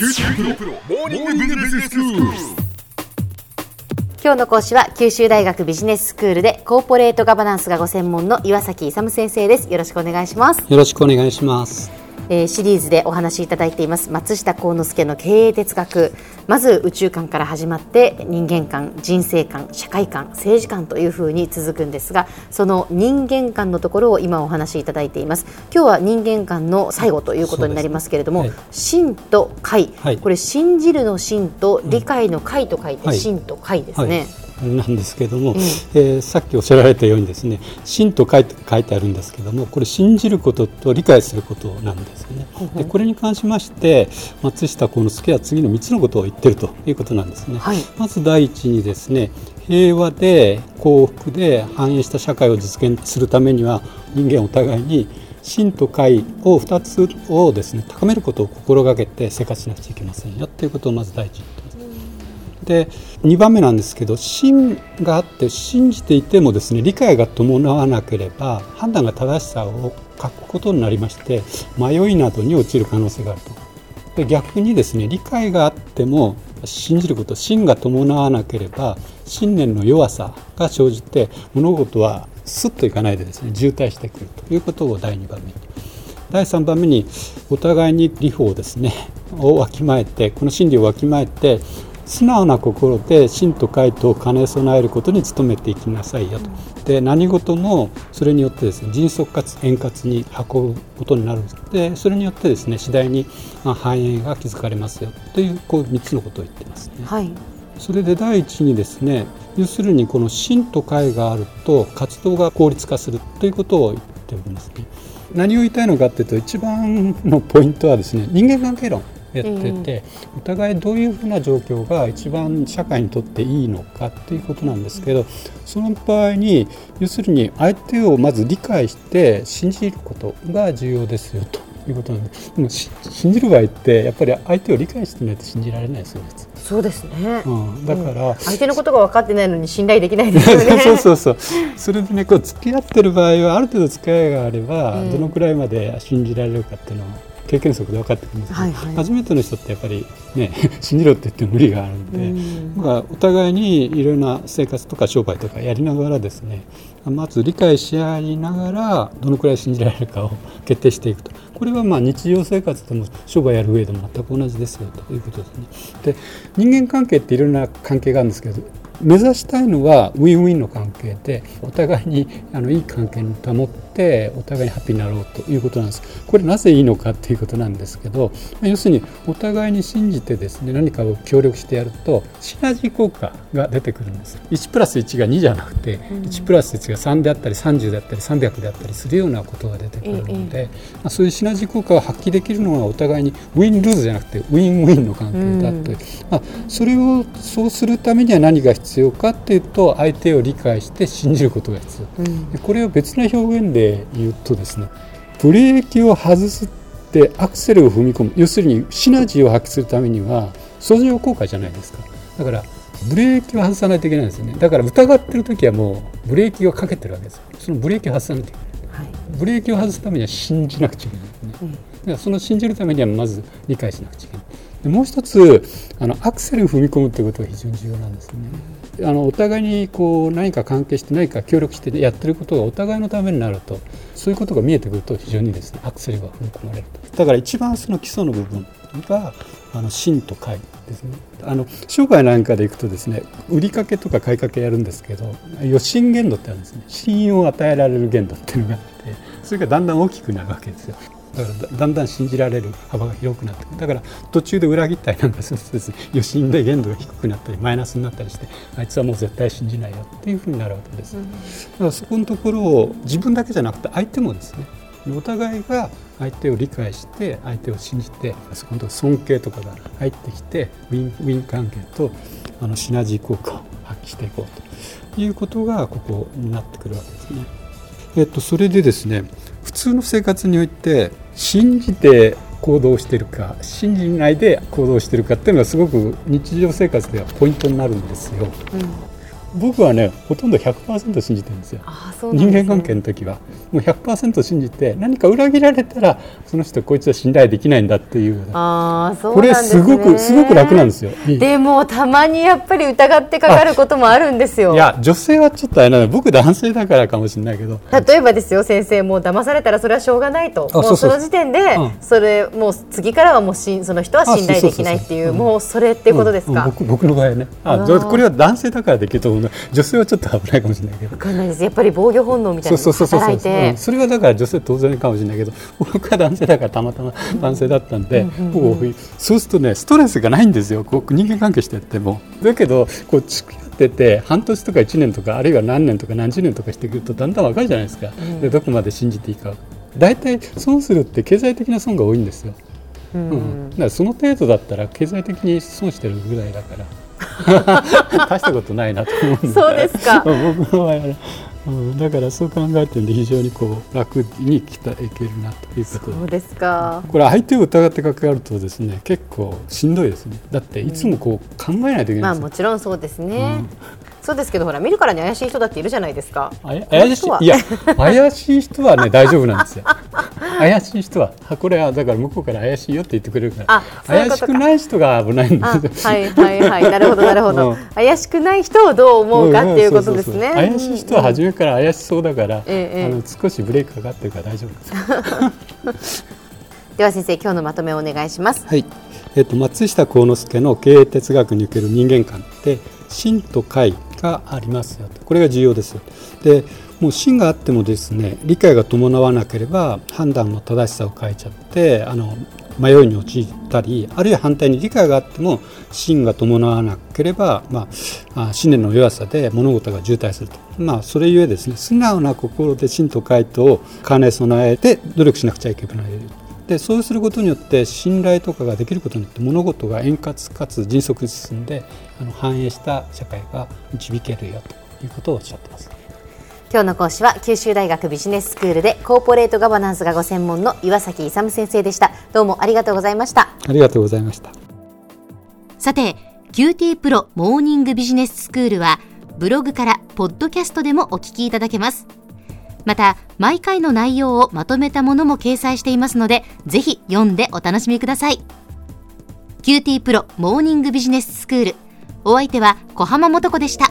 九州大学モーニングビジネススクール。今日の講師は九州大学ビジネススクールでコーポレートガバナンスがご専門の岩崎勇先生ですよろしくお願いしますよろしくお願いします。えーシリーズでお話しいただいています。松下幸之助の経営哲学。まず宇宙観から始まって人間観人生観社会観政治観というふうに続くんですがその人間観のところを今お話しいただいています。今日は人間観の最後ということになりますけれども、ね信と解、はい。これ信じるの信と理解の解と書いてはい。信と解ですね、なんですけども、ええーさっきおっしゃられたようにですね「信」と書いて書いてあるんですけどもこれ信じることと理解することなんですよね。でこれに関しまして松下幸之助は次の3つのことを言ってるということなんですね。はいまず第一にですね平和で幸福で繁栄した社会を実現するためには人間お互いに真と解を2つをですね高めることを心がけて生活しなくちゃいけませんよということをまず第一に言って。で2番目なんですけど信があって信じていてもですね理解が伴わなければ判断が正しさを欠くことになりまして迷いなどに陥る可能性があると。で逆にですね理解があっても信じること信が伴わなければ信念の弱さが生じて物事はスッといかないでですね渋滞してくるということを第2番目に第3番目にお互いに理法をですねをわきまえてこの真理をわきまえて素直な心で真と解とを兼ね備えることに努めていきなさいよと。で何事もそれによってですね迅速かつ円滑に運ぶことになるでそれによってですね次第にまあ繁栄が築かれますよというこう3つのことを言ってますね。はいそれで第一にですね要するにこの真と解があると活動が効率化するということを言っておりますね。何を言いたいのかっていうと一番のポイントはですね人間関係論やってて、お互いどういうふうな状況が一番社会にとっていいのかっていうことなんですけどその場合に要するに相手をまず理解して信じることが重要ですよということなんででもし信じる場合ってやっぱり相手を理解してないと信じられないですよね。そうですね、うん、だから、相手のことが分かってないのに信頼できないですよね。そうそうそう。それでねこう付き合ってる場合はある程度付き合いがあれば、ええどのくらいまで信じられるかっていうのは経験則で分かってくるんですけど、はいはい。初めての人ってやっぱりね 信じろって言っても無理があるんで、うん。だからお互いにいろいろな生活とか商売とかやりながらですねまず理解し合いながらどのくらい信じられるかを決定していくと。これはまあ日常生活でも商売やる上でも全く同じですよということですね。で人間関係っていろんな関係があるんですけど目指したいのはウィンウィンの関係でお互いにあのいい関係に保ってお互いにハッピーになろうということなんです。これなぜいいのかっていうことなんですけどまあ要するにお互いに信じてですね何かを協力してやるとシナジー効果が出てくるんです。1プラス1が2じゃなくて1プラス1が3であったり30であったり300であったりするようなことが出てくるので、まあ、そういうシナジー効果を発揮できるのはお互いにウィンルーズじゃなくてウィンウィンの関係だとまあ、それをそうするためには何が必要かっていうと相手を理解して信じることが必要、でこれを別な表現で言うとですねブレーキを外すってアクセルを踏み込む。要するにシナジーを発揮するためには相乗効果じゃないですか。だからブレーキを外さないといけないんですよね。だから疑ってる時はもうブレーキをかけてるわけですよ。そのブレーキを外さないといけない。はい。ブレーキを外すためには信じなくちゃいけない。ですね、だからその信じるためにはまず理解しなくちゃいけない。でもう一つあのアクセルを踏み込むということが非常に重要なんですね、あのお互いにこう何か関係して何か協力してやってることがお互いのためになるとそういうことが見えてくると非常にですねアクセルが踏み込まれると。だから一番その基礎の部分があの信と解ですね。あの商売なんかでいくとですね売りかけとか買いかけやるんですけど予信限度ってあるんですね。信用を与えられる限度っていうのがあってそれがだんだん大きくなるわけですよ。だからだだんだん信じられる幅が広くなってだから途中で裏切ったりなんかするとですね 余震で限度が低くなったりマイナスになったりしてあいつはもう絶対信じないよっていうふうになるわけです、だからそこのところを自分だけじゃなくて相手もですねお互いが相手を理解して相手を信じてそこの尊敬とかが入ってきてウィンウィン関係とあのシナジー効果を発揮していこうということがここになってくるわけですね。えっと、それでですね普通の生活において信じて行動してるか信じないで行動してるかっていうのはすごく日常生活ではポイントになるんですよ。うん僕はねほとんど100%信じてるんですよ。ね。人間関係の時は。もう100%信じて何か裏切られたらその人こいつは信頼できないんだっていう。ああそうこれすごくすごく楽なんですよ。でもたまにやっぱり疑ってかかることもあるんですよ。いや女性はちょっとあれなの僕男性だからかもしれないけど。例えばですよ先生もう騙されたらそれはしょうがないと。もそうその時点でうん。それもう次からはもうしその人は信頼できないっていうもうそれっていうことですか、うん。うん僕僕の場合はね。あこれは男性だからできると思うな女性はちょっと危ないかもしれないけど。わかんないです。やっぱり防御本能みたいなのそうそうそうそう、が働いて。うん。それはだから女性当然かもしれないけど僕は男性だからたまたま男性だったんで、こうそうするとねストレスがないんですよ。こう人間関係してやっても。だけどこう付き合ってて半年とか1年とかあるいは何年とか何十年とかしてくるとだんだん分かるじゃないですか、でどこまで信じていいか。大体損するって経済的な損が多いんですよ、うん。うん、だからその程度だったら経済的に損してるぐらいだから 大したことないなと思うんでそうですか。僕の場合はね、うん、だからそう考えてるんで非常にこう楽に来たいけるなということで。そうですか。これ相手を疑って関わるとですね結構しんどいですね。だっていつもこう考えないといけまあないんですよ、もちろんそうですね、そうですけどほら見るからに怪しい人だっているじゃないですか。怪しい。いや怪しい人はね大丈夫なんですよ 怪しい人はあこれはだから向こうから怪しいよって言ってくれるから。怪しくない人が危ないんあですよ。はいはいはい。なるほどなるほど、うん。怪しくない人をどう思うかっていうことですね、怪しい人は初めから怪しそうだから、ええあの少しブレーキかかってるから大丈夫です。では先生今日のまとめをお願いします。はい、えっと松下幸之助の経営哲学における人間観で真と解がありますよと。これが重要ですよ。でもう真があってもですね理解が伴わなければ判断の正しさを変えちゃってあの迷いに陥ったりあるいは反対に理解があっても真が伴わなければ、まあ、信念の弱さで物事が渋滞すると、まあ、それゆえですね素直な心で真と解とを兼ね備えて努力しなくちゃいけないでそうすることによって信頼とかができることによって物事が円滑かつ迅速に進んであの繁栄した社会が導けるよということをおっしゃってます。今日の講師は九州大学ビジネススクールでコーポレートガバナンスがご専門の岩崎勇先生でした。どうもありがとうございました。ありがとうございました。さて QT プロモーニングビジネススクールはブログからポッドキャストでもお聞きいただけます。また毎回の内容をまとめたものも掲載していますのでぜひ読んでお楽しみください。QT プロモーニングビジネススクール。お相手は小浜もとこでした